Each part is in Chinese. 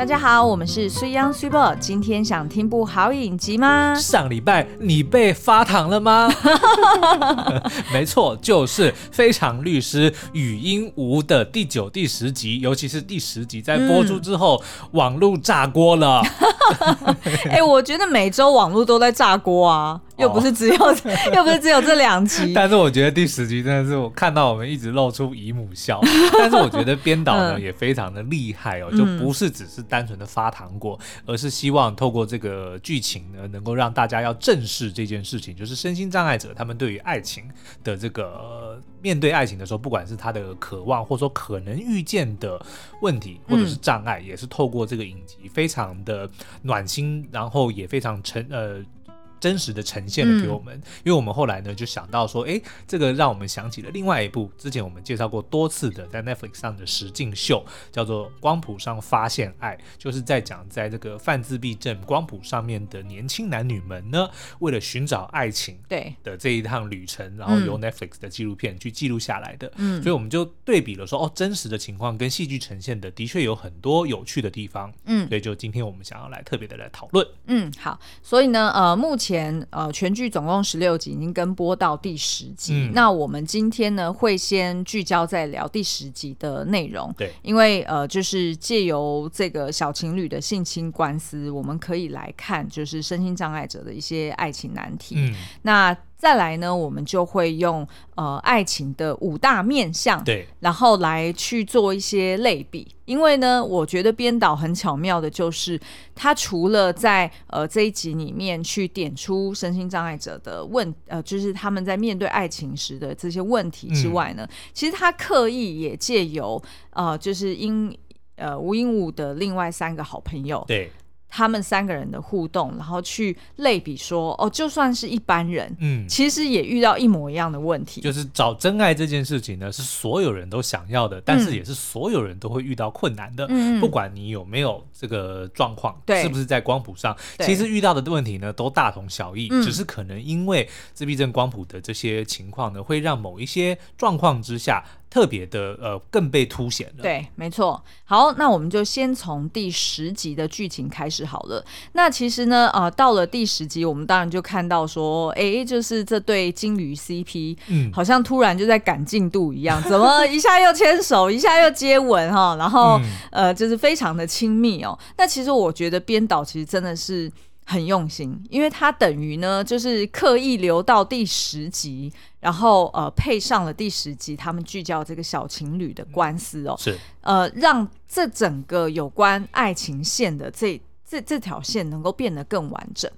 大家好，我们是水央水宝。今天想听部好影集吗？上礼拜你被发糖了吗？没错，就是《非常律师禹英禑》的第九、第十集，尤其是第十集在播出之后，嗯、网络炸锅了。哎、欸，我觉得每周网络都在炸锅啊。又不是只有，哦、又不是只有这两集。但是我觉得第十集真的是我看到我们一直露出姨母笑。但是我觉得编导呢、嗯、也非常的厉害哦，就不是只是单纯的发糖果，嗯、而是希望透过这个剧情呢，能够让大家要正视这件事情，就是身心障碍者他们对于爱情的这个面对爱情的时候，不管是他的渴望，或者说可能遇见的问题，或者是障碍，嗯、也是透过这个影集非常的暖心，然后也非常沉呃。真实的呈现了给我们，嗯、因为我们后来呢就想到说，哎，这个让我们想起了另外一部之前我们介绍过多次的在 Netflix 上的实境秀，叫做《光谱上发现爱》，就是在讲在这个泛自闭症光谱上面的年轻男女们呢，为了寻找爱情对的这一趟旅程，然后由 Netflix 的纪录片去记录下来的。嗯，所以我们就对比了说，哦，真实的情况跟戏剧呈现的的确有很多有趣的地方。嗯，所以就今天我们想要来特别的来讨论。嗯，好，所以呢，呃，目前。前呃，全剧总共十六集，已经跟播到第十集。嗯、那我们今天呢，会先聚焦在聊第十集的内容。对，因为呃，就是借由这个小情侣的性侵官司，我们可以来看，就是身心障碍者的一些爱情难题。嗯，那。再来呢，我们就会用呃爱情的五大面相，对，然后来去做一些类比。因为呢，我觉得编导很巧妙的，就是他除了在呃这一集里面去点出身心障碍者的问，呃，就是他们在面对爱情时的这些问题之外呢，嗯、其实他刻意也借由呃，就是因呃吴英武的另外三个好朋友，对。他们三个人的互动，然后去类比说，哦，就算是一般人，嗯，其实也遇到一模一样的问题。就是找真爱这件事情呢，是所有人都想要的，但是也是所有人都会遇到困难的。嗯，不管你有没有这个状况，对，是不是在光谱上，对其实遇到的问题呢，都大同小异，嗯，只是可能因为自闭症光谱的这些情况呢，会让某一些状况之下。特别的呃，更被凸显了。对，没错。好，那我们就先从第十集的剧情开始好了。那其实呢，呃，到了第十集，我们当然就看到说，哎，就是这对金鱼 CP，嗯，好像突然就在赶进度一样，怎么一下又牵手，一下又接吻哈，然后、嗯、呃，就是非常的亲密哦。那其实我觉得编导其实真的是。很用心，因为他等于呢，就是刻意留到第十集，然后呃配上了第十集，他们聚焦这个小情侣的官司哦，是呃让这整个有关爱情线的这这这条线能够变得更完整。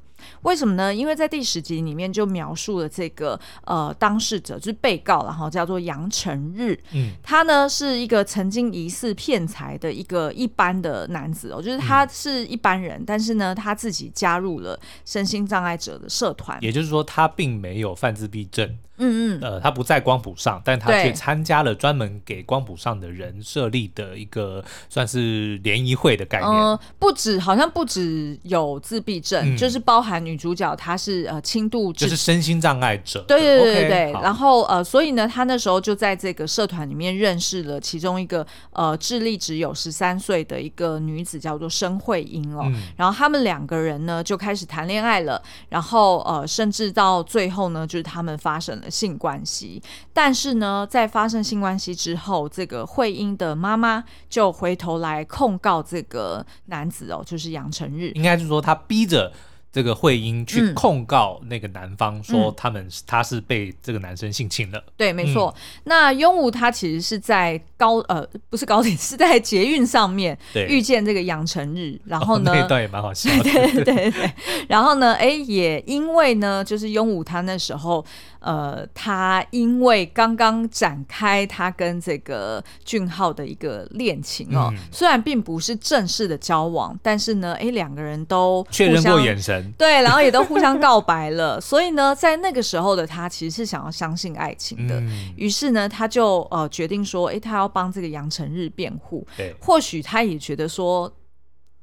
为什么呢？因为在第十集里面就描述了这个呃当事者，就是被告，然后叫做杨成日，嗯，他呢是一个曾经疑似骗财的一个一般的男子哦，就是他是一般人，嗯、但是呢他自己加入了身心障碍者的社团，也就是说他并没有犯自闭症。嗯嗯，呃，他不在光谱上，但他却参加了专门给光谱上的人设立的一个算是联谊会的概念。呃，不止，好像不止有自闭症，嗯、就是包含女主角她是呃轻度，就是身心障碍者。对对对对对。Okay, 然后呃，所以呢，他那时候就在这个社团里面认识了其中一个呃智力只有十三岁的一个女子，叫做申慧英哦。嗯、然后他们两个人呢就开始谈恋爱了，然后呃，甚至到最后呢，就是他们发生了。性关系，但是呢，在发生性关系之后，这个惠英的妈妈就回头来控告这个男子哦，就是杨成日，应该是说他逼着。这个惠英去控告那个男方，说他们、嗯、他是被这个男生性侵了。对，没错。嗯、那禹英禑他其实是在高呃不是高铁，是在捷运上面遇见这个杨成日，然后呢、哦、那段也蛮好笑的。对对对对。然后呢，哎，也因为呢，就是禹英禑他那时候呃，他因为刚刚展开他跟这个俊浩的一个恋情哦，嗯、虽然并不是正式的交往，但是呢，哎，两个人都确认过眼神。对，然后也都互相告白了，所以呢，在那个时候的他其实是想要相信爱情的，嗯、于是呢，他就呃决定说，哎，他要帮这个杨成日辩护。对，或许他也觉得说，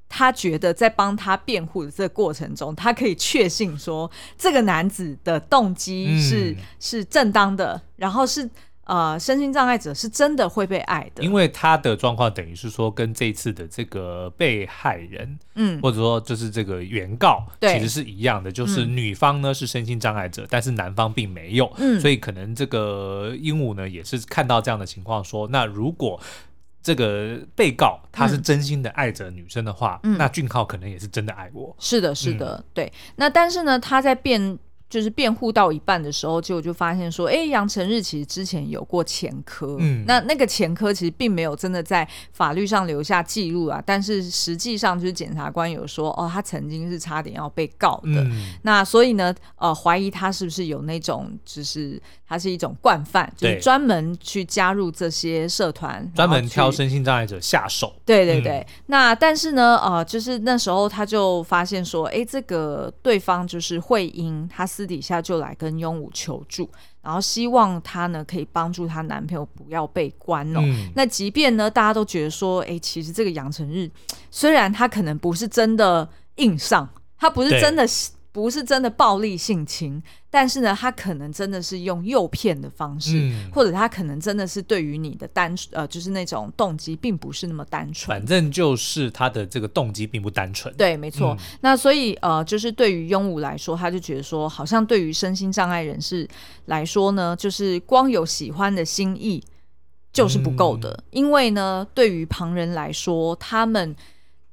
他觉得在帮他辩护的这个过程中，他可以确信说，这个男子的动机是、嗯、是正当的，然后是。呃，身心障碍者是真的会被爱的，因为他的状况等于是说跟这次的这个被害人，嗯，或者说就是这个原告，其实是一样的，就是女方呢是身心障碍者，但是男方并没有，嗯，所以可能这个鹦鹉呢也是看到这样的情况，说那如果这个被告他是真心的爱着女生的话，嗯，那俊浩可能也是真的爱我，是的，是的，嗯，对，那但是呢，他在辩。就是辩护到一半的时候，结果就发现说，哎，杨成日其实之前有过前科，嗯，那那个前科其实并没有真的在法律上留下记录啊，但是实际上就是检察官有说，哦，他曾经是差点要被告的，嗯、那所以呢，呃，怀疑他是不是有那种，就是他是一种惯犯，就是专门去加入这些社团，专门挑身心障碍者下手，对对对，嗯、那但是呢，呃，就是那时候他就发现说，哎，这个对方就是慧英，他。私底下就来跟雍武求助，然后希望她呢可以帮助她男朋友不要被关哦。嗯、那即便呢，大家都觉得说，哎，其实这个杨成日虽然他可能不是真的硬上，他不是真的。不是真的暴力性侵，但是呢，他可能真的是用诱骗的方式，嗯、或者他可能真的是对于你的单呃，就是那种动机并不是那么单纯。反正就是他的这个动机并不单纯。对，没错。嗯、那所以呃，就是对于鹦鹉来说，他就觉得说，好像对于身心障碍人士来说呢，就是光有喜欢的心意就是不够的，嗯、因为呢，对于旁人来说，他们。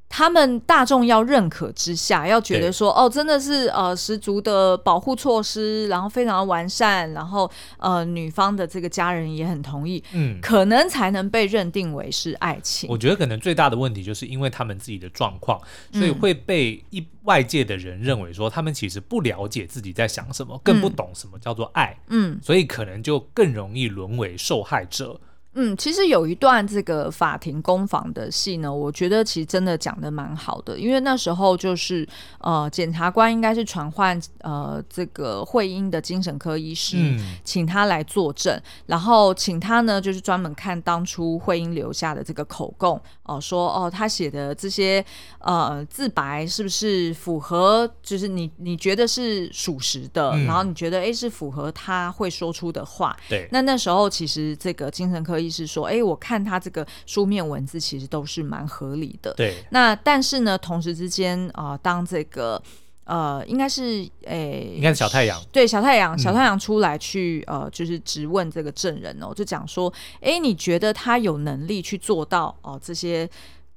他们大众要认可之下，要觉得说哦，真的是呃十足的保护措施，然后非常的完善，然后呃女方的这个家人也很同意，嗯，可能才能被认定为是爱情。我觉得可能最大的问题就是因为他们自己的状况，所以会被一外界的人认为说他们其实不了解自己在想什么，更不懂什么叫做爱，嗯，所以可能就更容易沦为受害者。嗯，其实有一段这个法庭攻防的戏呢，我觉得其实真的讲的蛮好的，因为那时候就是呃，检察官应该是传唤呃这个慧英的精神科医师，嗯、请他来作证，然后请他呢就是专门看当初慧英留下的这个口供哦、呃，说哦他写的这些呃自白是不是符合，就是你你觉得是属实的，嗯、然后你觉得哎是符合他会说出的话，对，那那时候其实这个精神科医是说，哎、欸，我看他这个书面文字其实都是蛮合理的。对，那但是呢，同时之间啊、呃，当这个呃，应该是诶，欸、应该是小太阳，对，小太阳，小太阳出来去、嗯、呃，就是质问这个证人哦，就讲说，哎、欸，你觉得他有能力去做到哦、呃、这些？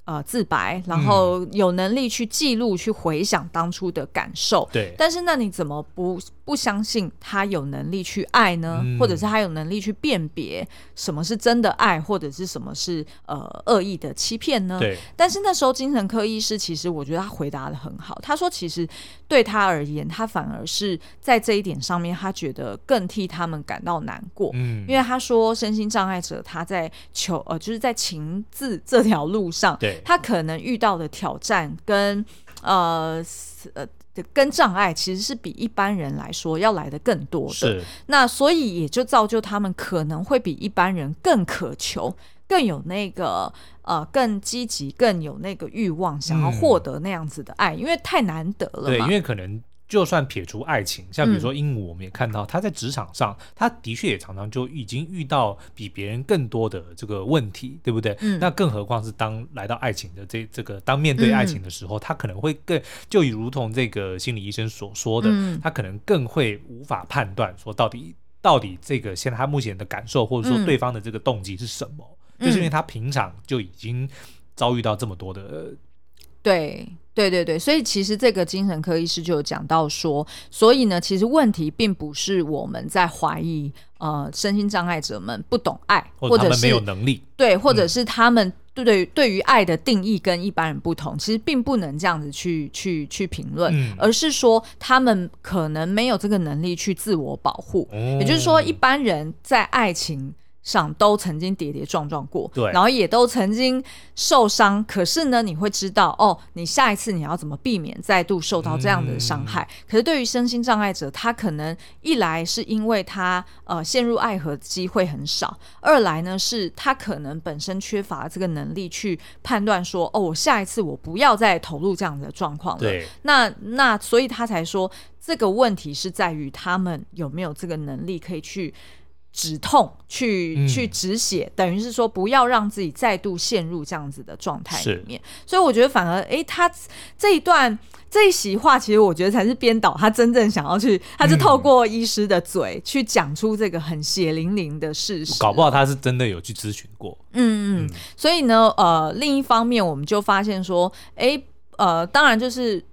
呃，自白，然后有能力去记录、嗯、去回想当初的感受。对，但是那你怎么不不相信他有能力去爱呢？嗯、或者是他有能力去辨别什么是真的爱，或者是什么是呃恶意的欺骗呢？对。但是那时候精神科医师其实我觉得他回答的很好，他说其实对他而言，他反而是在这一点上面，他觉得更替他们感到难过。嗯，因为他说身心障碍者他在求呃就是在情字这条路上，对。他可能遇到的挑战跟呃呃跟障碍，其实是比一般人来说要来的更多的。是。那所以也就造就他们可能会比一般人更渴求，更有那个呃更积极，更有那个欲望，想要获得那样子的爱，嗯、因为太难得了。对，因为可能。就算撇除爱情，像比如说鹦鹉，我们也看到他在职场上，他的确也常常就已经遇到比别人更多的这个问题，对不对？嗯、那更何况是当来到爱情的这这个当面对爱情的时候，嗯、他可能会更就如同这个心理医生所说的，嗯、他可能更会无法判断说到底到底这个现在他目前的感受，或者说对方的这个动机是什么，嗯、就是因为他平常就已经遭遇到这么多的。对对对对，所以其实这个精神科医师就有讲到说，所以呢，其实问题并不是我们在怀疑呃身心障碍者们不懂爱，或者是没有能力，对，或者是他们对对于爱的定义跟一般人不同，嗯、其实并不能这样子去去去评论，嗯、而是说他们可能没有这个能力去自我保护，哦、也就是说，一般人在爱情。上都曾经跌跌撞撞过，对，然后也都曾经受伤。可是呢，你会知道哦，你下一次你要怎么避免再度受到这样的伤害？嗯、可是对于身心障碍者，他可能一来是因为他呃陷入爱河的机会很少，二来呢是他可能本身缺乏这个能力去判断说哦，我下一次我不要再投入这样的状况了。对，那那所以他才说这个问题是在于他们有没有这个能力可以去。止痛去、嗯、去止血，等于是说不要让自己再度陷入这样子的状态里面。所以我觉得反而，哎，他这一段这一席话，其实我觉得才是编导他真正想要去，他是透过医师的嘴去讲出这个很血淋淋的事实。搞不好他是真的有去咨询过。嗯嗯。所以呢，呃，另一方面，我们就发现说，哎，呃，当然就是。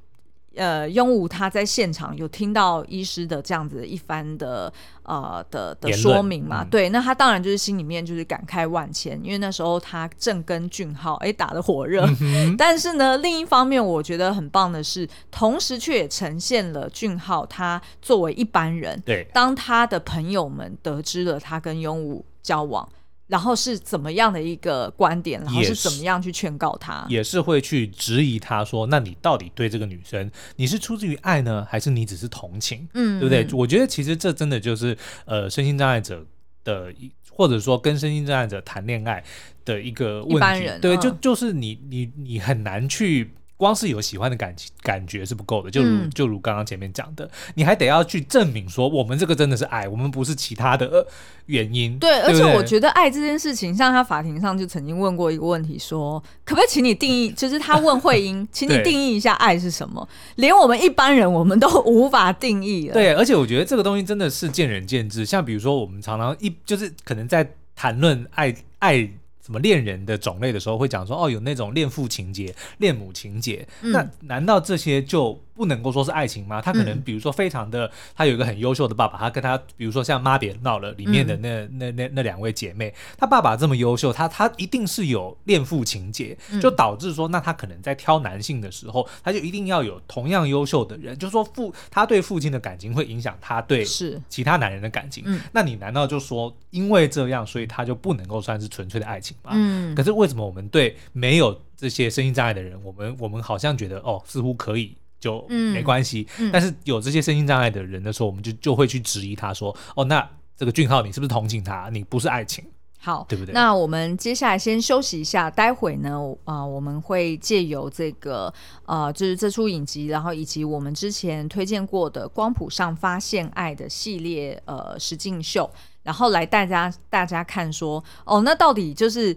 呃，庸武他在现场有听到医师的这样子一番的呃的的说明嘛？嗯、对，那他当然就是心里面就是感慨万千，因为那时候他正跟俊浩哎打得火热，嗯、但是呢，另一方面我觉得很棒的是，同时却也呈现了俊浩他作为一般人，对，当他的朋友们得知了他跟庸武交往。然后是怎么样的一个观点？然后是怎么样去劝告他？也是会去质疑他说：“那你到底对这个女生，你是出自于爱呢，还是你只是同情？嗯，对不对？”我觉得其实这真的就是呃，身心障碍者的，或者说跟身心障碍者谈恋爱的一个问题。一般人对，嗯、就就是你你你很难去。光是有喜欢的感感觉是不够的，就如、嗯、就如刚刚前面讲的，你还得要去证明说我们这个真的是爱，我们不是其他的原因。对，对对，而且我觉得爱这件事情，像他法庭上就曾经问过一个问题说，说可不可以请你定义，就是他问慧英，请你定义一下爱是什么？连我们一般人我们都无法定义了。对，而且我觉得这个东西真的是见仁见智。像比如说我们常常一就是可能在谈论爱爱。什么恋人的种类的时候会讲说哦，有那种恋父情节、恋母情节，嗯、那难道这些就不能够说是爱情吗？他可能比如说非常的，他有一个很优秀的爸爸，他跟他比如说像《妈别闹了》里面的那、嗯、那那那两位姐妹，他爸爸这么优秀，他他一定是有恋父情节，就导致说那他可能在挑男性的时候，他就一定要有同样优秀的人，就是说父他对父亲的感情会影响他对其他男人的感情。嗯、那你难道就说因为这样，所以他就不能够算是纯粹的爱情吗？嗯。可是为什么我们对没有这些身心障碍的人，我们我们好像觉得哦，似乎可以。就没关系，嗯嗯、但是有这些身心障碍的人的时候，我们就就会去质疑他说：“哦，那这个俊浩，你是不是同情他？你不是爱情，好，对不对？”那我们接下来先休息一下，待会呢，啊、呃，我们会借由这个呃，就是这出影集，然后以及我们之前推荐过的《光谱上发现爱》的系列呃实境秀，然后来带大家大家看说，哦，那到底就是。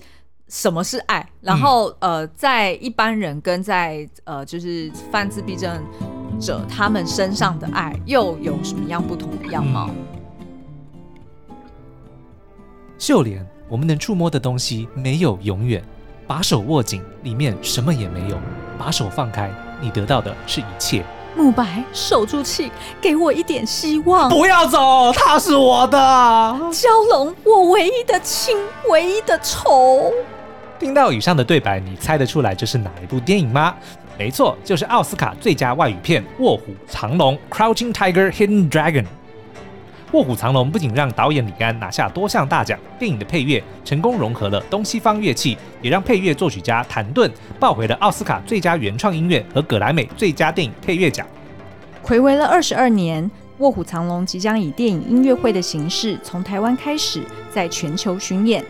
什么是爱？然后呃，在一般人跟在呃，就是犯自闭症者他们身上的爱又有什么样不同的样貌？秀莲，我们能触摸的东西没有永远，把手握紧，里面什么也没有；把手放开，你得到的是一切。慕白，守住气，给我一点希望。不要走，他是我的。蛟龙，我唯一的亲，唯一的仇。听到以上的对白，你猜得出来这是哪一部电影吗？没错，就是奥斯卡最佳外语片《卧虎藏龙》（Crouching Tiger, Hidden Dragon）。《卧虎藏龙》不仅让导演李安拿下多项大奖，电影的配乐成功融合了东西方乐器，也让配乐作曲家谭盾抱回了奥斯卡最佳原创音乐和葛莱美最佳电影配乐奖。睽违了二十二年，《卧虎藏龙》即将以电影音乐会的形式从台湾开始，在全球巡演。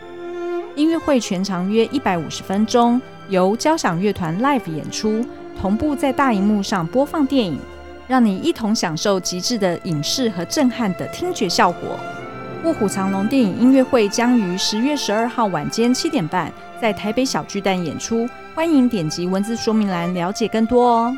音乐会全长约一百五十分钟，由交响乐团 live 演出，同步在大荧幕上播放电影，让你一同享受极致的影视和震撼的听觉效果。《卧虎藏龙》电影音乐会将于十月十二号晚间七点半在台北小巨蛋演出，欢迎点击文字说明栏了解更多哦。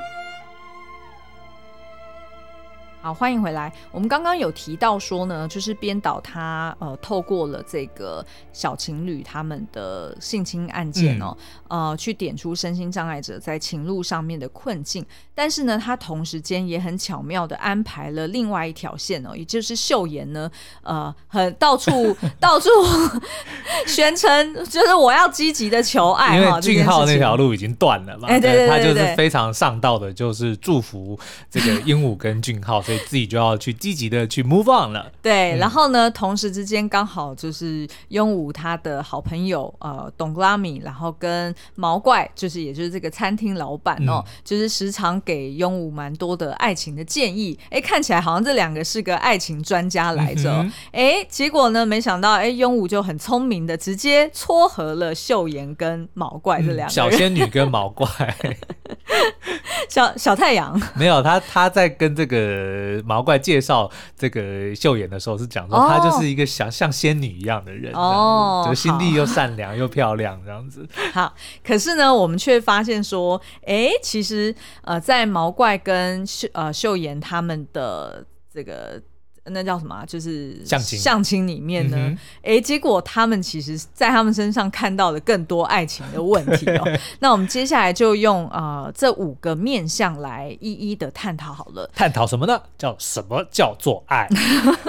好，欢迎回来。我们刚刚有提到说呢，就是编导他呃透过了这个小情侣他们的性侵案件哦，嗯、呃，去点出身心障碍者在情路上面的困境。但是呢，他同时间也很巧妙的安排了另外一条线哦，也就是秀妍呢，呃，很到处 到处 宣称，就是我要积极的求爱。因为俊浩那条路已经断了嘛，哎，对对对，对，对，对，他就是非常上道的，就是祝福这个鹦鹉跟俊浩。所以自己就要去积极的去 move on 了。对，嗯、然后呢，同时之间刚好就是鹦鹉他的好朋友呃董拉米，然后跟毛怪，就是也就是这个餐厅老板哦，嗯、就是时常给鹦鹉蛮多的爱情的建议。哎，看起来好像这两个是个爱情专家来着。哎、嗯，结果呢，没想到哎，鹦鹉就很聪明的直接撮合了秀妍跟毛怪这两个、嗯、小仙女跟毛怪。小小太阳 没有他，他在跟这个毛怪介绍这个秀妍的时候是讲说，她就是一个像像仙女一样的人哦，就心地又善良又漂亮这样子。好，可是呢，我们却发现说，哎，其实呃，在毛怪跟秀呃秀妍他们的这个。那叫什么？就是相亲相亲里面呢，哎、嗯，结果他们其实，在他们身上看到了更多爱情的问题哦。那我们接下来就用呃这五个面向来一一的探讨好了。探讨什么呢？叫什么叫做爱？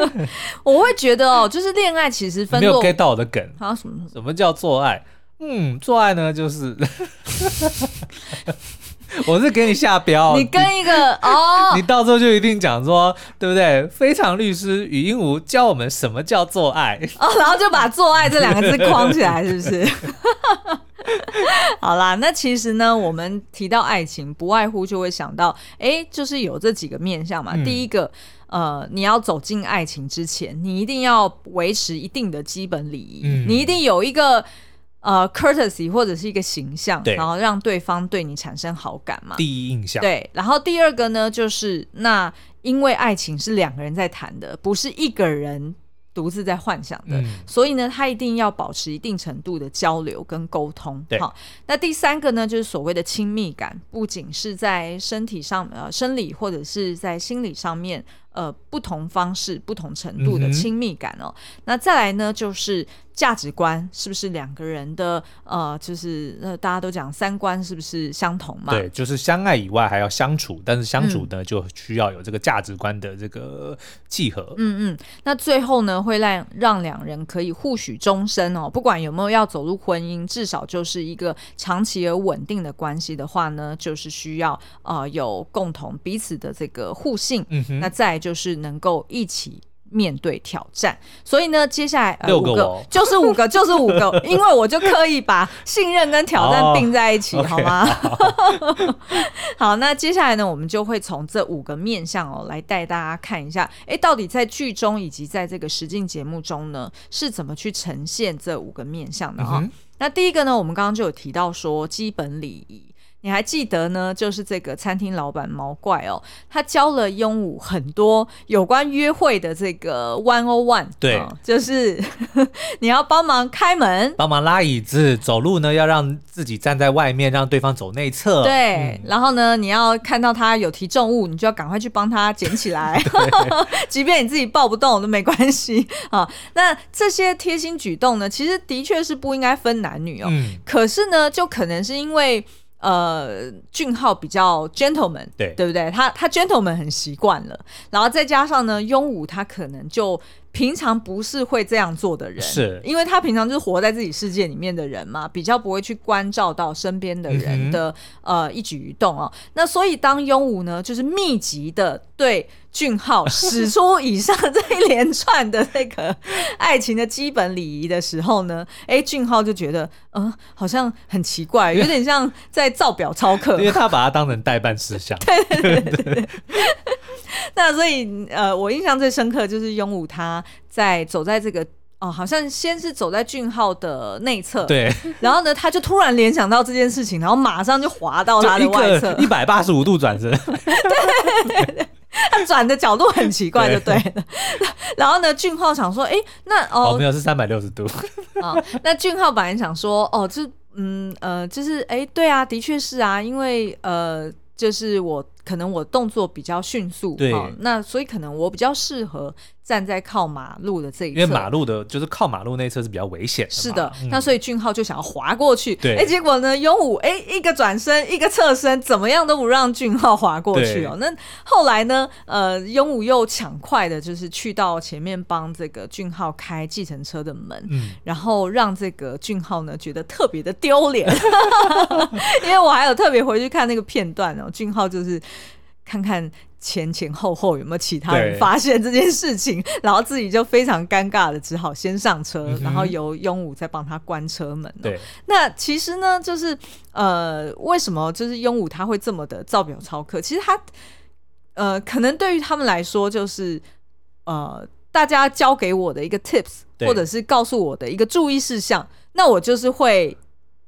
我会觉得哦，就是恋爱其实分没有 get 到我的梗。啊，什么？什么叫做爱？嗯，做爱呢，就是。我是给你下标，你跟一个哦，你到时候就一定讲说，对不对？非常律师语音无教我们什么叫做爱哦，然后就把“做爱”这两个字框起来，是不是？好啦，那其实呢，我们提到爱情，不外乎就会想到，哎，就是有这几个面向嘛。嗯、第一个，呃，你要走进爱情之前，你一定要维持一定的基本礼仪，嗯、你一定有一个。呃，courtesy 或者是一个形象，然后让对方对你产生好感嘛。第一印象。对，然后第二个呢，就是那因为爱情是两个人在谈的，不是一个人独自在幻想的，嗯、所以呢，他一定要保持一定程度的交流跟沟通。好，那第三个呢，就是所谓的亲密感，不仅是在身体上，呃，生理或者是在心理上面。呃，不同方式、不同程度的亲密感哦。嗯、那再来呢，就是价值观是不是两个人的？呃，就是呃，大家都讲三观是不是相同嘛？对，就是相爱以外还要相处，但是相处呢，嗯、就需要有这个价值观的这个契合。嗯嗯。那最后呢，会让让两人可以互许终身哦。不管有没有要走入婚姻，至少就是一个长期而稳定的关系的话呢，就是需要呃有共同彼此的这个互信。嗯哼。那再。就是能够一起面对挑战，所以呢，接下来、呃、六个，个 就是五个，就是五个，因为我就刻意把信任跟挑战并在一起，哦、好吗？Okay, 好，好，那接下来呢，我们就会从这五个面向哦，来带大家看一下，哎，到底在剧中以及在这个实境节目中呢，是怎么去呈现这五个面向的哈、哦？嗯、那第一个呢，我们刚刚就有提到说，基本礼仪。你还记得呢？就是这个餐厅老板毛怪哦，他教了鹦鹉很多有关约会的这个 one o one。对，哦、就是 你要帮忙开门，帮忙拉椅子，走路呢要让自己站在外面，让对方走内侧。对，嗯、然后呢，你要看到他有提重物，你就要赶快去帮他捡起来，即便你自己抱不动都没关系啊、哦。那这些贴心举动呢，其实的确是不应该分男女哦。嗯、可是呢，就可能是因为。呃，俊浩比较 gentleman，对对不对？他他 gentleman 很习惯了，然后再加上呢，庸武他可能就。平常不是会这样做的人，是因为他平常就是活在自己世界里面的人嘛，比较不会去关照到身边的人的、嗯、呃一举一动哦。那所以当庸武呢，就是密集的对俊浩使出以上这一连串的那个爱情的基本礼仪的时候呢，哎，俊浩就觉得嗯、呃，好像很奇怪，有点像在造表操课，因为他把它当成代办事项。对对对对。对。那所以，呃，我印象最深刻就是雍武他在走在这个哦，好像先是走在俊浩的内侧，对，然后呢，他就突然联想到这件事情，然后马上就滑到他的外侧，一百八十五度转身，对，对，他转的角度很奇怪，就对了。对 然后呢，俊浩想说，哎，那哦，哦，没有是三百六十度啊。那俊浩本来想说，哦，这嗯呃，就是哎，对啊，的确是啊，因为呃，就是我。可能我动作比较迅速，对、哦，那所以可能我比较适合站在靠马路的这一侧，因为马路的就是靠马路那侧是比较危险的。是的，嗯、那所以俊浩就想要滑过去，对，哎，结果呢，鹦鹉哎一个转身，一个侧身，怎么样都不让俊浩滑过去哦。那后来呢，呃，鹦鹉又抢快的，就是去到前面帮这个俊浩开计程车的门，嗯，然后让这个俊浩呢觉得特别的丢脸，因为我还有特别回去看那个片段哦，俊浩就是。看看前前后后有没有其他人发现这件事情，然后自己就非常尴尬的，只好先上车，嗯、然后由雍武再帮他关车门。对，那其实呢，就是呃，为什么就是雍武他会这么的造表超客？其实他呃，可能对于他们来说，就是呃，大家教给我的一个 tips，或者是告诉我的一个注意事项，那我就是会。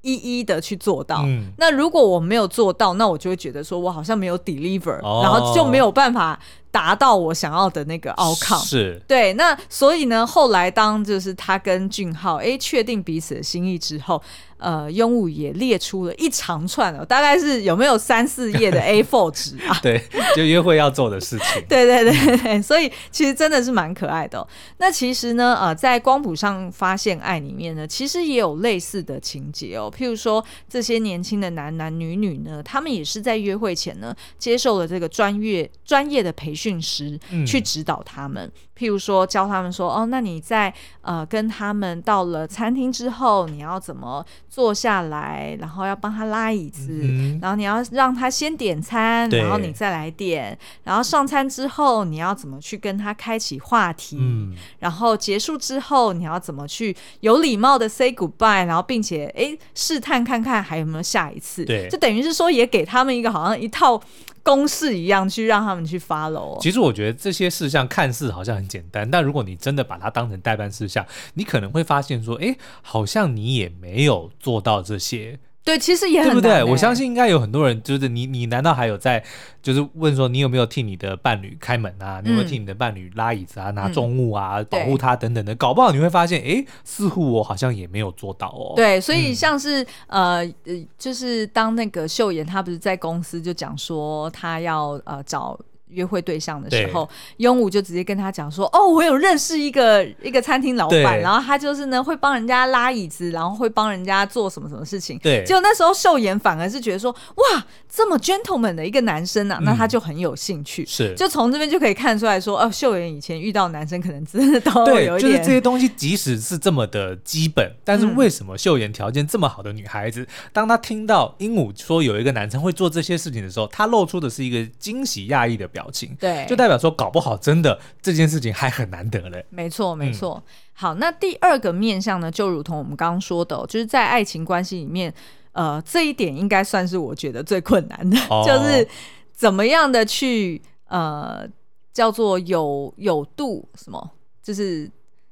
一一的去做到。嗯、那如果我没有做到，那我就会觉得说我好像没有 deliver，、哦、然后就没有办法达到我想要的那个 outcome。是对。那所以呢，后来当就是他跟俊浩哎确定彼此的心意之后。呃，庸武也列出了一长串哦，大概是有没有三四页的 A4 纸啊？对，就约会要做的事情。对对对对，所以其实真的是蛮可爱的哦。那其实呢，呃，在光谱上发现爱里面呢，其实也有类似的情节哦。譬如说，这些年轻的男男女女呢，他们也是在约会前呢，接受了这个专业专业的培训师去指导他们。嗯譬如说，教他们说，哦，那你在呃跟他们到了餐厅之后，你要怎么坐下来，然后要帮他拉椅子，嗯、然后你要让他先点餐，然后你再来点，然后上餐之后你要怎么去跟他开启话题，嗯、然后结束之后你要怎么去有礼貌的 say goodbye，然后并且哎试探看看还有没有下一次，对，就等于是说也给他们一个好像一套。公式一样去让他们去 follow。其实我觉得这些事项看似好像很简单，但如果你真的把它当成代办事项，你可能会发现说，哎，好像你也没有做到这些。对，其实也对不对？我相信应该有很多人，就是你，你难道还有在，就是问说，你有没有替你的伴侣开门啊？你有没有替你的伴侣拉椅子啊、拿重物啊、嗯、保护他等等的？搞不好你会发现，哎，似乎我好像也没有做到哦。对，所以像是、嗯、呃呃，就是当那个秀妍她不是在公司就讲说，她要呃找。约会对象的时候，庸武就直接跟他讲说：“哦，我有认识一个一个餐厅老板，然后他就是呢会帮人家拉椅子，然后会帮人家做什么什么事情。”对，结果那时候秀妍反而是觉得说：“哇，这么 gentleman 的一个男生啊，那他就很有兴趣。”是，就从这边就可以看出来说：“哦，秀妍以前遇到男生可能真的都有一点，就是这些东西，即使是这么的基本，但是为什么秀妍条件这么好的女孩子，当她听到鹦鹉说有一个男生会做这些事情的时候，她露出的是一个惊喜讶异的表情。”对，就代表说，搞不好真的这件事情还很难得嘞。没错，没错。嗯、好，那第二个面向呢，就如同我们刚刚说的，就是在爱情关系里面，呃，这一点应该算是我觉得最困难的，哦、就是怎么样的去呃，叫做有有度什么，就是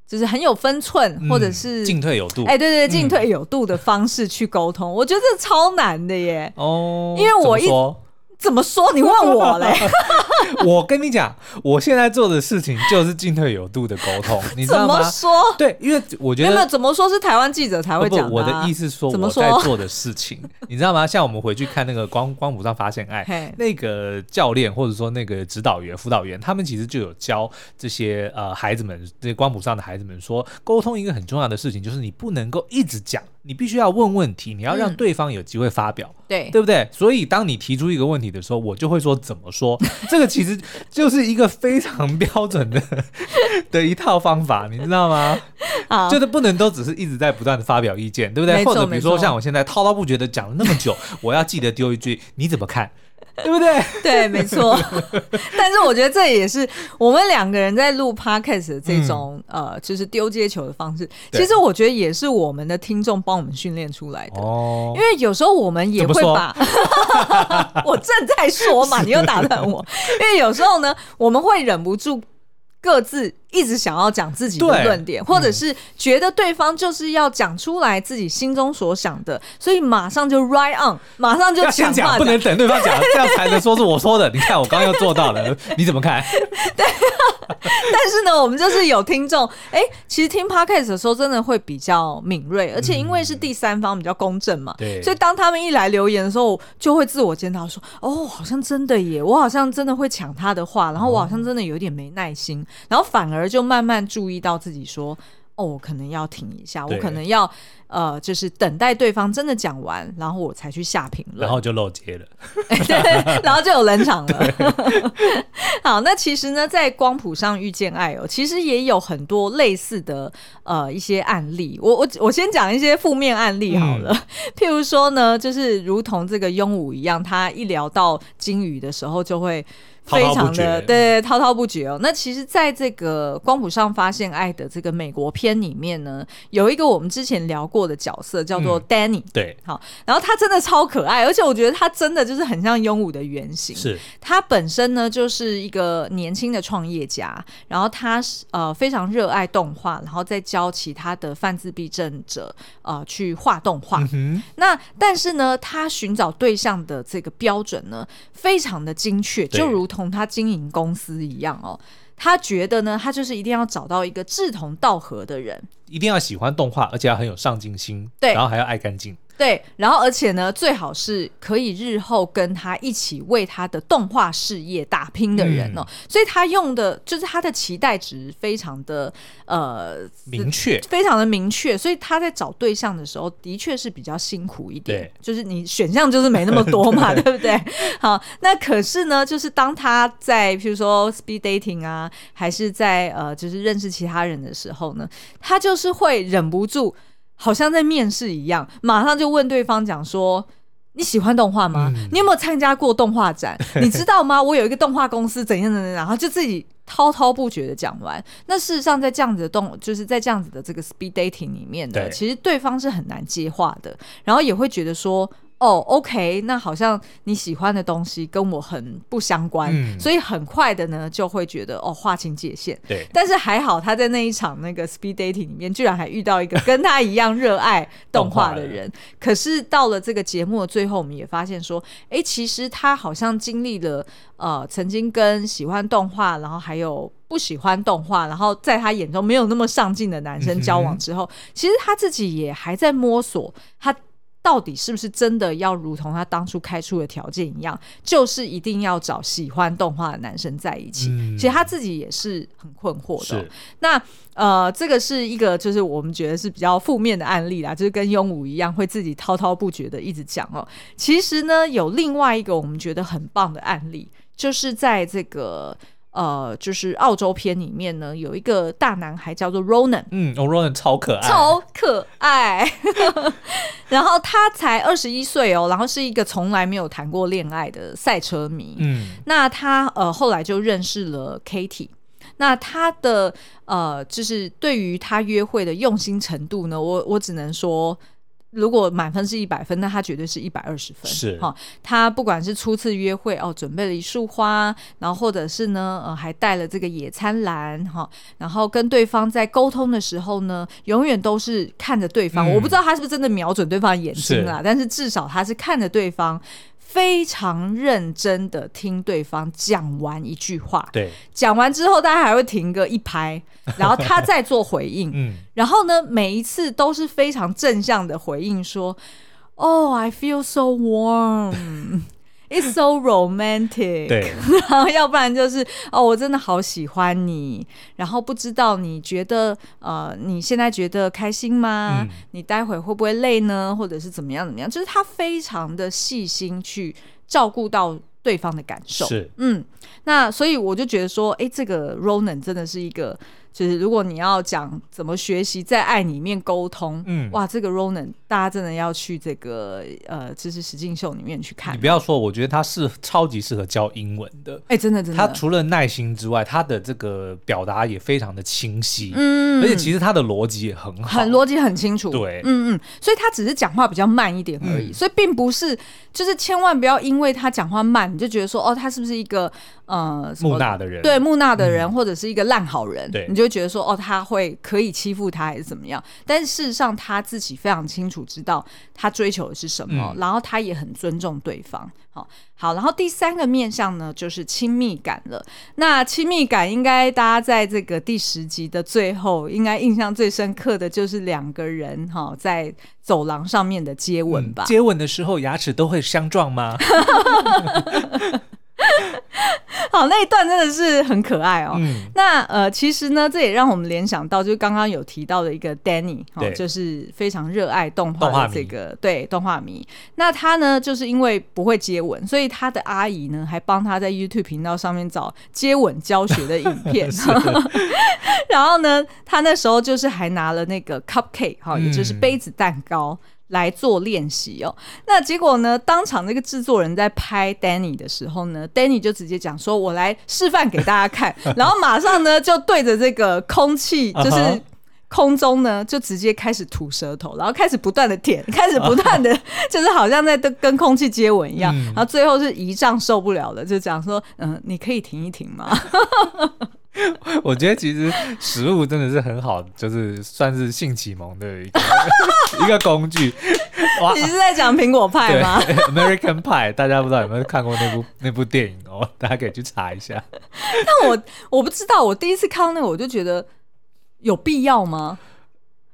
就是很有分寸，嗯、或者是进退有度。哎，对对，进退有度的方式去沟通，嗯、我觉得这超难的耶。哦，因为我一。怎么说？你问我嘞？我跟你讲，我现在做的事情就是进退有度的沟通，你知道吗？怎么说？对，因为我觉得没有怎么说是台湾记者才会讲、我的意思是说我在做的事情，你知道吗？像我们回去看那个光光谱上发现爱，那个教练或者说那个指导员、辅导员，他们其实就有教这些呃孩子们，这些光谱上的孩子们说，沟通一个很重要的事情就是你不能够一直讲。你必须要问问题，你要让对方有机会发表，嗯、对对不对？所以当你提出一个问题的时候，我就会说怎么说。这个其实就是一个非常标准的 的一套方法，你知道吗？好就是不能都只是一直在不断的发表意见，对不对？或者比如说像我现在滔滔不绝的讲了那么久，我要记得丢一句，你怎么看？对不对？对，没错。但是我觉得这也是我们两个人在录 podcast 的这种、嗯、呃，就是丢接球的方式。其实我觉得也是我们的听众帮我们训练出来的。哦。因为有时候我们也会把，我正在说嘛，你又打断我。因为有时候呢，我们会忍不住各自。一直想要讲自己的论点，或者是觉得对方就是要讲出来自己心中所想的，所以马上就 right on，马上就先讲，不能等对方讲，这样才能说是我说的。你看我刚刚又做到了，你怎么看？对，但是呢，我们就是有听众，哎，其实听 podcast 的时候真的会比较敏锐，而且因为是第三方比较公正嘛，对，所以当他们一来留言的时候，就会自我检讨说，哦，好像真的耶，我好像真的会抢他的话，然后我好像真的有点没耐心，然后反而。而就慢慢注意到自己说：“哦，我可能要停一下，我可能要呃，就是等待对方真的讲完，然后我才去下评论，然后就漏接了，对，然后就有冷场了。好，那其实呢，在光谱上遇见爱哦，其实也有很多类似的呃一些案例。我我我先讲一些负面案例好了，嗯、譬如说呢，就是如同这个庸武一样，他一聊到金鱼的时候就会。非常的对滔滔不绝哦。那其实，在这个光谱上发现爱的这个美国片里面呢，有一个我们之前聊过的角色叫做 Danny，嗯。对，好，然后他真的超可爱，而且我觉得他真的就是很像庸武的原型。是，他本身呢就是一个年轻的创业家，然后他是呃非常热爱动画，然后再教其他的泛自闭症者呃去画动画。嗯、那但是呢，他寻找对象的这个标准呢，非常的精确，就如同他经营公司一样哦。他觉得呢，他就是一定要找到一个志同道合的人，一定要喜欢动画，而且要很有上进心，对，然后还要爱干净。对，然后而且呢，最好是可以日后跟他一起为他的动画事业打拼的人哦。嗯、所以他用的就是他的期待值非常的呃明确，非常的明确。所以他在找对象的时候，的确是比较辛苦一点。就是你选项就是没那么多嘛，对不对？好，那可是呢，就是当他在譬如说 speed dating 啊，还是在呃就是认识其他人的时候呢，他就是会忍不住。好像在面试一样，马上就问对方讲说：“你喜欢动画吗？嗯、你有没有参加过动画展？你知道吗？我有一个动画公司，怎样怎样，然后就自己滔滔不绝的讲完。那事实上，在这样子的动，就是在这样子的这个 speed dating 里面的，其实对方是很难接话的，然后也会觉得说。”哦、oh，OK，那好像你喜欢的东西跟我很不相关，嗯、所以很快的呢就会觉得哦划清界限。对，但是还好他在那一场那个 speed dating 里面，居然还遇到一个跟他一样热爱动画的人。可是到了这个节目的最后，我们也发现说，哎，其实他好像经历了呃曾经跟喜欢动画，然后还有不喜欢动画，然后在他眼中没有那么上进的男生交往之后，嗯、其实他自己也还在摸索他。到底是不是真的要如同他当初开出的条件一样，就是一定要找喜欢动画的男生在一起？嗯、其实他自己也是很困惑的。是那呃，这个是一个就是我们觉得是比较负面的案例啦，就是跟庸武一样会自己滔滔不绝的一直讲哦。其实呢，有另外一个我们觉得很棒的案例，就是在这个。呃，就是澳洲片里面呢，有一个大男孩叫做 Ronan，嗯，哦，Ronan 超可爱，超可爱。然后他才二十一岁哦，然后是一个从来没有谈过恋爱的赛车迷。嗯，那他呃后来就认识了 Katie，那他的呃就是对于他约会的用心程度呢，我我只能说。如果满分是一百分，那他绝对是一百二十分。是哈，他不管是初次约会哦，准备了一束花，然后或者是呢，呃，还带了这个野餐篮哈，然后跟对方在沟通的时候呢，永远都是看着对方。嗯、我不知道他是不是真的瞄准对方眼睛啊，是但是至少他是看着对方。非常认真的听对方讲完一句话，对，讲完之后，大家还会停个一拍，然后他再做回应，嗯，然后呢，每一次都是非常正向的回应，说，Oh, I feel so warm。It's so romantic。对，然后要不然就是哦，我真的好喜欢你。然后不知道你觉得呃，你现在觉得开心吗？嗯、你待会会不会累呢？或者是怎么样怎么样？就是他非常的细心去照顾到对方的感受。是，嗯，那所以我就觉得说，哎，这个 Ronan 真的是一个。就是如果你要讲怎么学习在爱里面沟通，嗯，哇，这个 Ronan 大家真的要去这个呃知识实境秀里面去看。你不要说，我觉得他是超级适合教英文的。哎、欸，真的真的。他除了耐心之外，他的这个表达也非常的清晰，嗯，而且其实他的逻辑也很好，很逻辑很清楚。对，嗯嗯，所以他只是讲话比较慢一点而已，嗯、所以并不是就是千万不要因为他讲话慢，你就觉得说哦，他是不是一个呃木讷的人？对，木讷的人，嗯、或者是一个烂好人？对，你就。就觉得说哦，他会可以欺负他还是怎么样？但事实上他自己非常清楚知道他追求的是什么，嗯、然后他也很尊重对方。好，好，然后第三个面向呢，就是亲密感了。那亲密感应该大家在这个第十集的最后，应该印象最深刻的就是两个人哈在走廊上面的接吻吧？嗯、接吻的时候牙齿都会相撞吗？好，那一段真的是很可爱哦。嗯、那呃，其实呢，这也让我们联想到，就是刚刚有提到的一个 Danny，对、哦，就是非常热爱动画的这个对动画迷。那他呢，就是因为不会接吻，所以他的阿姨呢，还帮他在 YouTube 频道上面找接吻教学的影片。然后呢，他那时候就是还拿了那个 cupcake 哈、哦，也就是杯子蛋糕。嗯来做练习哦，那结果呢？当场那个制作人在拍 Danny 的时候呢，Danny 就直接讲说：“我来示范给大家看，然后马上呢就对着这个空气，就是空中呢就直接开始吐舌头，然后开始不断的舔，开始不断的，就是好像在跟跟空气接吻一样，然后最后是胰脏受不了了，就讲说，嗯，你可以停一停吗？我觉得其实食物真的是很好，就是算是性启蒙的一个 一个工具。哇，你是在讲苹果派吗？American Pie，大家不知道有没有看过那部那部电影哦？大家可以去查一下。但我我不知道，我第一次看到那个，我就觉得有必要吗？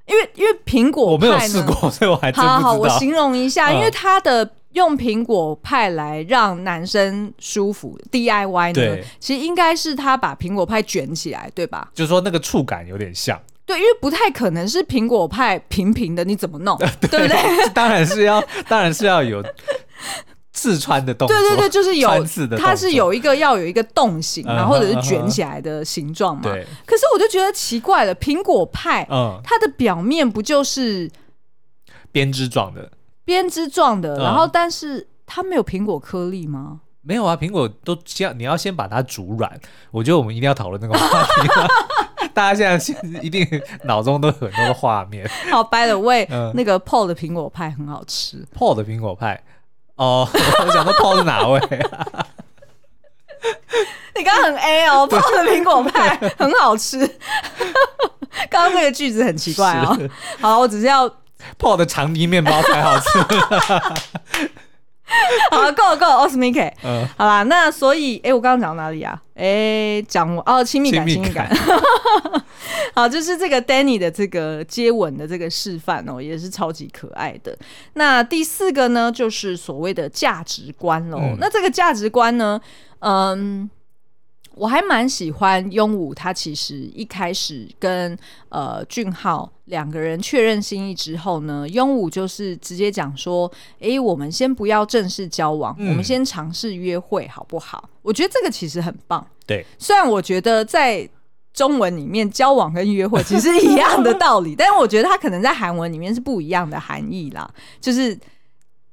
因为因为苹果派，我没有试过，所以我还。好好，我形容一下，嗯、因为它的。用苹果派来让男生舒服，DIY 呢？其实应该是他把苹果派卷起来，对吧？就是说那个触感有点像。对，因为不太可能是苹果派平平的，你怎么弄？对，对不对？当然是要，当然是要有 刺穿的动作。对对对，就是有，它是有一个要有一个洞形，然后或者是卷起来的形状嘛。对。可是我就觉得奇怪了，苹果派，嗯，它的表面不就是编织状的？编织状的，然后但是它没有苹果颗粒吗？没有啊，苹果都先你要先把它煮软。我觉得我们一定要讨论那个话题，大家现在一定脑中都有很多的画面。好，by the way，那个 Paul 的苹果派很好吃。Paul 的苹果派，哦，我想说 Paul 是哪位？你刚刚很 A 哦，Paul 的苹果派很好吃。刚刚那个句子很奇怪哦。好，我只是要。泡的长堤面包才好吃。好了，够了够了奥斯米克。嗯，好啦，那所以，哎、欸，我刚刚讲到哪里啊？哎、欸，讲哦，亲密感，亲密感。好，就是这个 Danny 的这个接吻的这个示范哦，也是超级可爱的。那第四个呢，就是所谓的价值观喽。嗯、那这个价值观呢，嗯。我还蛮喜欢庸武，他其实一开始跟呃俊浩两个人确认心意之后呢，庸武就是直接讲说：“诶，我们先不要正式交往，嗯、我们先尝试约会，好不好？”我觉得这个其实很棒。对，虽然我觉得在中文里面交往跟约会其实一样的道理，但是我觉得它可能在韩文里面是不一样的含义啦。就是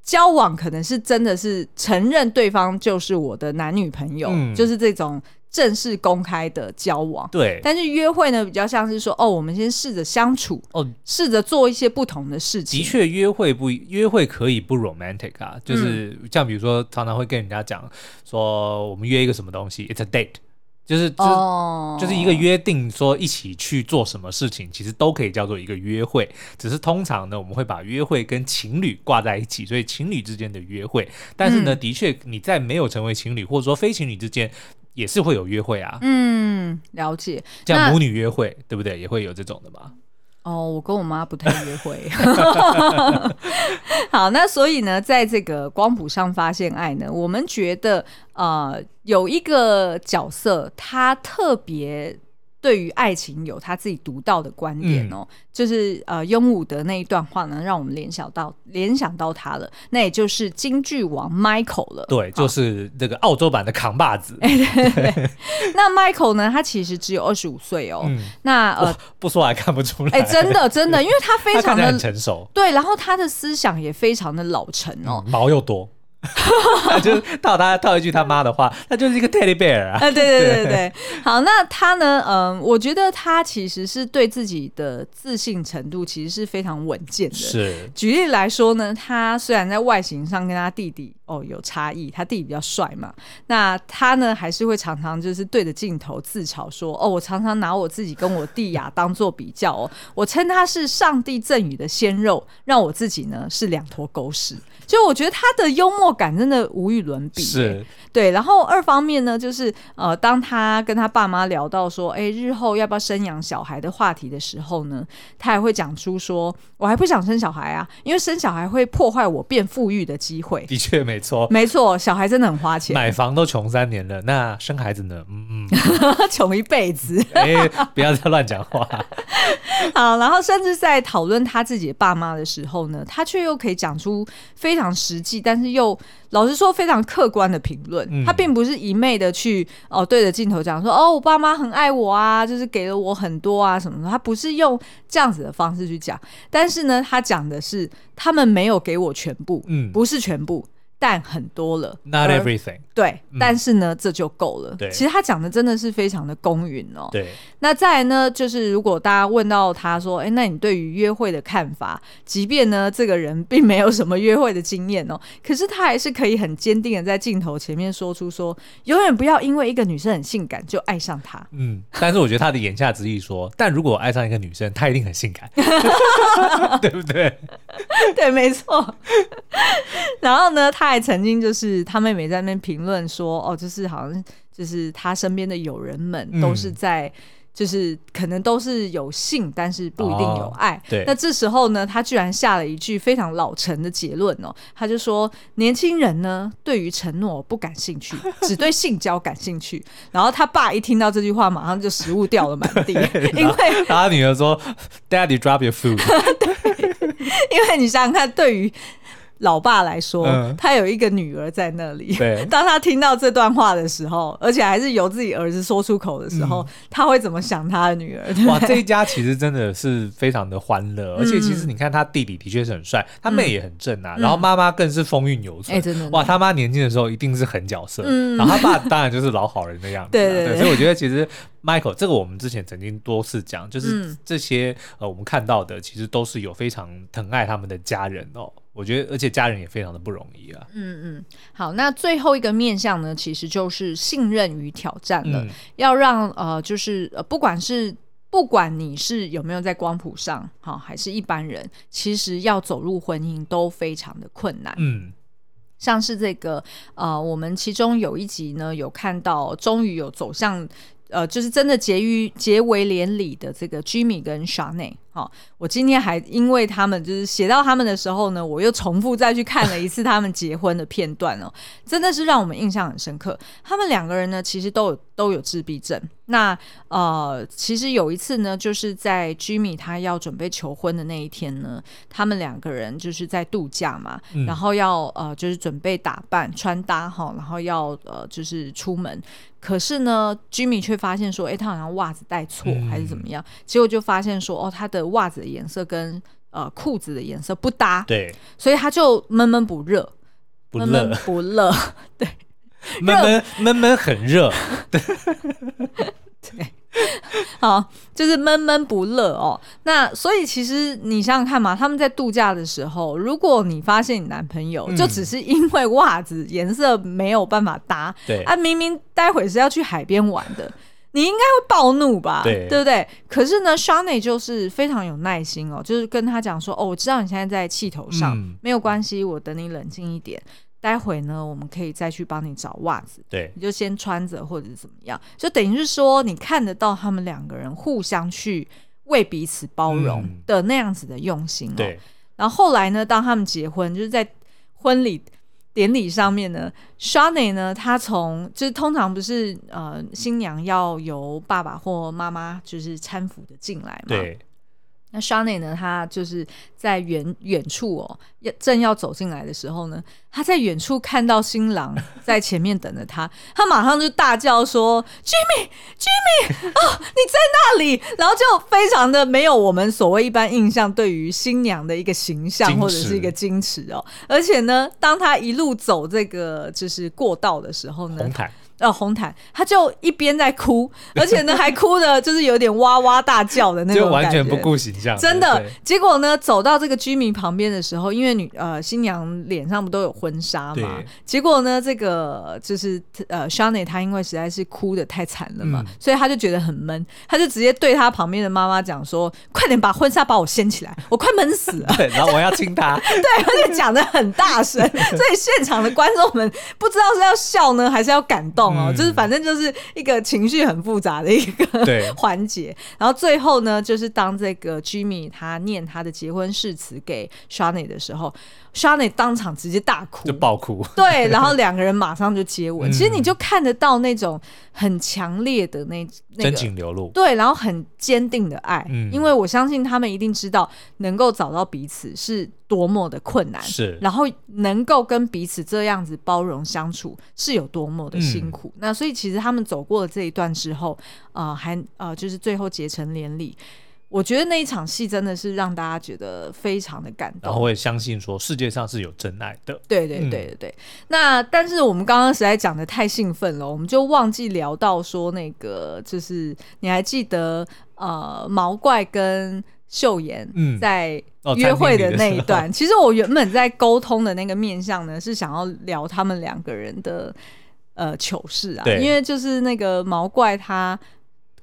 交往可能是真的是承认对方就是我的男女朋友，嗯、就是这种。正式公开的交往，对，但是约会呢，比较像是说，哦，我们先试着相处，哦，试着做一些不同的事情。的确，约会不约会可以不 romantic 啊，就是像比如说，常常会跟人家讲说，我们约一个什么东西，it's a date，就是就就是一个约定，说一起去做什么事情，其实都可以叫做一个约会。只是通常呢，我们会把约会跟情侣挂在一起，所以情侣之间的约会。但是呢，嗯、的确你在没有成为情侣或者说非情侣之间。也是会有约会啊，嗯，了解，像母女约会，对不对？也会有这种的吗？哦，我跟我妈不太约会。好，那所以呢，在这个光谱上发现爱呢，我们觉得啊，有一个角色，他特别。对于爱情有他自己独到的观点哦，嗯、就是呃，庸武的那一段话呢，让我们联想到联想到他了，那也就是京剧王 Michael 了。对，就是这个澳洲版的扛把子。对对对。那 Michael 呢，他其实只有二十五岁哦。嗯、那呃，不说还看不出来。哎，真的真的，因为他非 常的成熟。对，然后他的思想也非常的老成哦，嗯、毛又多。就是套他套一句他妈的话，他就是一个 teddy bear 啊！对对对对 对，好，那他呢？嗯，我觉得他其实是对自己的自信程度其实是非常稳健的。是，举例来说呢，他虽然在外形上跟他弟弟哦有差异，他弟弟比较帅嘛，那他呢还是会常常就是对着镜头自嘲说：“哦，我常常拿我自己跟我弟呀当做比较哦，我称他是上帝赠予的鲜肉，让我自己呢是两坨狗屎。”就我觉得他的幽默感真的无与伦比，是对。然后二方面呢，就是呃，当他跟他爸妈聊到说，哎，日后要不要生养小孩的话题的时候呢，他还会讲出说，我还不想生小孩啊，因为生小孩会破坏我变富裕的机会。的确没错，没错，小孩真的很花钱，买房都穷三年了，那生孩子呢？嗯嗯，穷一辈子。哎，不要再乱讲话。好，然后甚至在讨论他自己的爸妈的时候呢，他却又可以讲出非常实际，但是又老实说非常客观的评论。嗯、他并不是一昧的去哦对着镜头讲说哦我爸妈很爱我啊，就是给了我很多啊什么的。他不是用这样子的方式去讲，但是呢，他讲的是他们没有给我全部，嗯，不是全部。但很多了，Not everything。对，嗯、但是呢，这就够了。对，其实他讲的真的是非常的公允哦。对，那再来呢，就是如果大家问到他说，哎，那你对于约会的看法？即便呢，这个人并没有什么约会的经验哦，可是他还是可以很坚定的在镜头前面说出说，永远不要因为一个女生很性感就爱上她。嗯，但是我觉得他的言下之意说，但如果我爱上一个女生，她一定很性感，对不对？对，没错。然后呢，他还曾经就是他妹妹在那边评论说，哦，就是好像就是他身边的友人们都是在，嗯、就是可能都是有性，但是不一定有爱。哦、对。那这时候呢，他居然下了一句非常老成的结论哦，他就说，年轻人呢对于承诺不感兴趣，只对性交感兴趣。然后他爸一听到这句话，马上就食物掉了满地，因为他女儿说：“Daddy, drop your food。”对因为你想想看，对于老爸来说，嗯、他有一个女儿在那里。对，当他听到这段话的时候，而且还是由自己儿子说出口的时候，嗯、他会怎么想他的女儿？哇，这一家其实真的是非常的欢乐，嗯、而且其实你看他弟弟的确是很帅，他妹也很正啊，嗯、然后妈妈更是风韵犹存。哎、欸，真的，哇，他妈年轻的时候一定是狠角色，嗯、然后他爸当然就是老好人的样子。对，对，对，对，所以我觉得其实 Michael 这个我们之前曾经多次讲，就是这些、嗯、呃我们看到的，其实都是有非常疼爱他们的家人哦。我觉得，而且家人也非常的不容易啊。嗯嗯，好，那最后一个面向呢，其实就是信任与挑战了。嗯、要让呃，就是呃，不管是不管你是有没有在光谱上，哈、哦，还是一般人，其实要走入婚姻都非常的困难。嗯，像是这个呃，我们其中有一集呢，有看到终于有走向。呃，就是真的结于结为连理的这个 Jimmy 跟 Shanae 好，我今天还因为他们就是写到他们的时候呢，我又重复再去看了一次他们结婚的片段哦，真的是让我们印象很深刻。他们两个人呢，其实都有都有自闭症。那呃，其实有一次呢，就是在 Jimmy 他要准备求婚的那一天呢，他们两个人就是在度假嘛，嗯、然后要呃就是准备打扮穿搭哈，然后要呃就是出门。可是呢，Jimmy 却发现说，哎，他好像袜子带错还是怎么样？嗯、结果就发现说，哦，他的袜子的颜色跟呃裤子的颜色不搭，对，所以他就闷闷不热，闷闷不乐，对，闷闷闷闷很热，对。对。好，就是闷闷不乐哦。那所以其实你想想看嘛，他们在度假的时候，如果你发现你男朋友就只是因为袜子颜色没有办法搭，对。啊，明明待会是要去海边玩的，你应该会暴怒吧？对，对不对？可是呢，Shanae 就是非常有耐心哦，就是跟他讲说，哦，我知道你现在在气头上，嗯、没有关系，我等你冷静一点。待会呢，我们可以再去帮你找袜子。对，你就先穿着或者怎么样，就等于是说，你看得到他们两个人互相去为彼此包容的那样子的用心哦。嗯、对。然后后来呢，当他们结婚，就是在婚礼典礼上面呢，Shanae 呢，他从就是通常不是呃新娘要由爸爸或妈妈就是搀扶的进来嘛。对。那 Shanae 呢，他就是在远远处哦，要正要走进来的时候呢，他在远处看到新郎在前面等着他，他马上就大叫说：“Jimmy，Jimmy，哦，你在那里！”然后就非常的没有我们所谓一般印象对于新娘的一个形象或者是一个矜持哦，而且呢，当他一路走这个就是过道的时候呢，红毯。呃，红毯，他就一边在哭，而且呢还哭的，就是有点哇哇大叫的那种，就完全不顾形象。真的，结果呢，走到这个居民旁边的时候，因为女呃新娘脸上不都有婚纱嘛，结果呢，这个就是呃 Shanae 她因为实在是哭的太惨了嘛，嗯、所以她就觉得很闷，她就直接对她旁边的妈妈讲说：“快点把婚纱把我掀起来，我快闷死了。”对，然后我要亲她。对，而且讲的很大声，所以现场的观众们不知道是要笑呢，还是要感动哦，嗯、就是反正。就是一个情绪很复杂的一个 环节，然后最后呢，就是当这个 Jimmy 他念他的结婚誓词给 Shanae 的时候，Shanae 当场直接大哭，就爆哭。对，然后两个人马上就接吻。嗯、其实你就看得到那种很强烈的那那个真情流露，对，然后很坚定的爱。嗯，因为我相信他们一定知道能够找到彼此是多么的困难，是，然后能够跟彼此这样子包容相处是有多么的辛苦。嗯、那所以其实他们走过了这一段之后，呃，还呃，就是最后结成连理。我觉得那一场戏真的是让大家觉得非常的感动，然后我也相信说世界上是有真爱的。对对对对对。嗯、那但是我们刚刚实在讲的太兴奋了，我们就忘记聊到说那个就是你还记得呃毛怪跟秀妍在约会的那一段？嗯哦、其实我原本在沟通的那个面向呢，是想要聊他们两个人的呃糗事啊，因为就是那个毛怪他。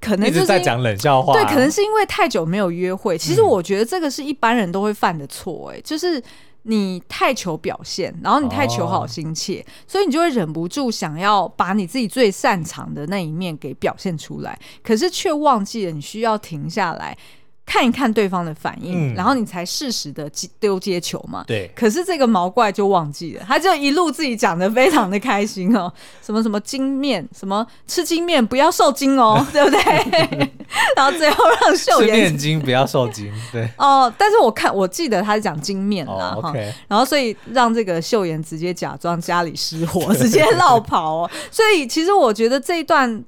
可能就是在讲冷笑话，对，可能是因为太久没有约会。其实我觉得这个是一般人都会犯的错，哎，就是你太求表现，然后你太求好心切，所以你就会忍不住想要把你自己最擅长的那一面给表现出来，可是却忘记了你需要停下来。看一看对方的反应，嗯、然后你才适时的丢接球嘛。对。可是这个毛怪就忘记了，他就一路自己讲的非常的开心哦，什么什么金面，什么吃金面不要受精哦，对不对？然后最后让秀妍吃面筋不要受精，对。哦，但是我看我记得他是讲金面啦，哈、哦。Okay、然后所以让这个秀妍直接假装家里失火，直接绕跑哦。所以其实我觉得这一段。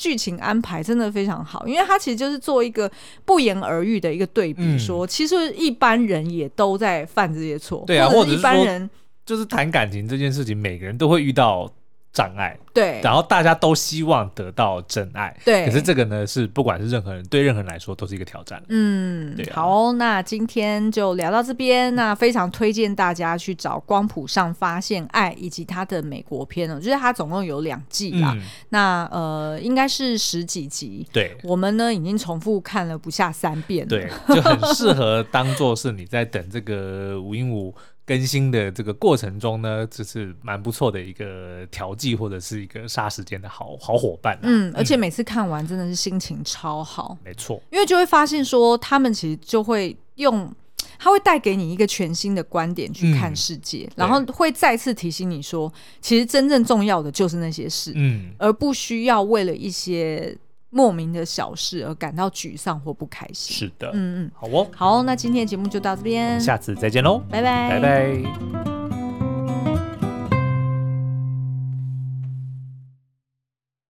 剧情安排真的非常好，因为他其实就是做一个不言而喻的一个对比，说、嗯、其实一般人也都在犯这些错，对啊，或者一般人就是谈感情这件事情，每个人都会遇到。障碍对，然后大家都希望得到真爱，对。可是这个呢，是不管是任何人对任何人来说都是一个挑战。嗯，对、啊。好，那今天就聊到这边。那非常推荐大家去找《光谱上发现爱》以及它的美国篇哦，就是它总共有两季啦。嗯、那呃，应该是十几集。对。我们呢，已经重复看了不下三遍了。对，就很适合当做是你在等这个五音五。更新的这个过程中呢，这是蛮不错的一个调剂，或者是一个杀时间的好好伙伴、啊。嗯，而且每次看完真的是心情超好。没错，因为就会发现说，他们其实就会用，他会带给你一个全新的观点去看世界，嗯、然后会再次提醒你说，其实真正重要的就是那些事，嗯，而不需要为了一些。莫名的小事而感到沮丧或不开心。是的，嗯嗯，好哦，好，那今天的节目就到这边，下次再见喽，拜拜，拜拜。